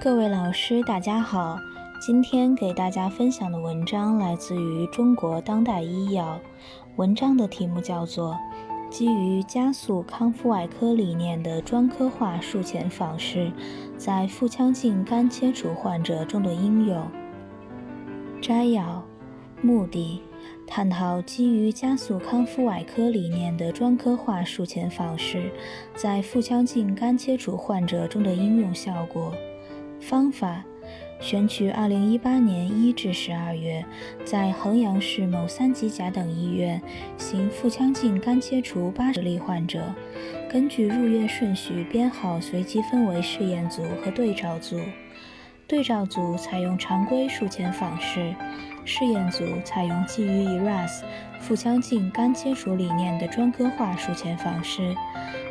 各位老师，大家好。今天给大家分享的文章来自于《中国当代医药》，文章的题目叫做《基于加速康复外科理念的专科化术前访视在腹腔镜肝切除患者中的应用》。摘要：目的。探讨基于加速康复外科理念的专科化术前访视在腹腔镜肝切除患者中的应用效果。方法：选取2018年1至12月在衡阳市某三级甲等医院行腹腔镜肝切除80例患者，根据入院顺序编号随机分为试验组和对照组。对照组采用常规术前访视。试验组采用基于 ERAS 腹腔镜肝切除理念的专科化术前访视，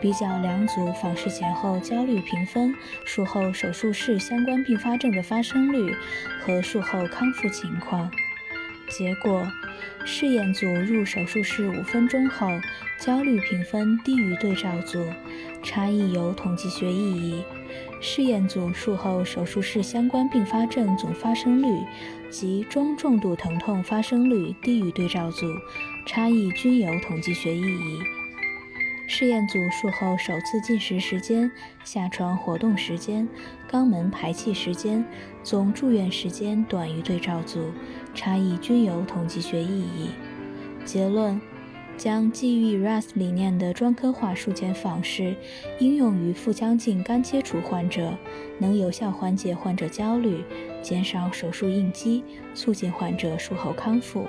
比较两组访视前后焦虑评分、术后手术室相关并发症的发生率和术后康复情况。结果，试验组入手术室五分钟后焦虑评分低于对照组，差异有统计学意义。试验组术后手术室相关并发症总发生率及中重度疼痛发生率低于对照组，差异均有统计学意义。试验组术后首次进食时间、下床活动时间、肛门排气时间、总住院时间短于对照组，差异均有统计学意义。结论。将基于 RAS 理念的专科化术前访视应用于腹腔镜肝切除患者，能有效缓解患者焦虑，减少手术应激，促进患者术后康复。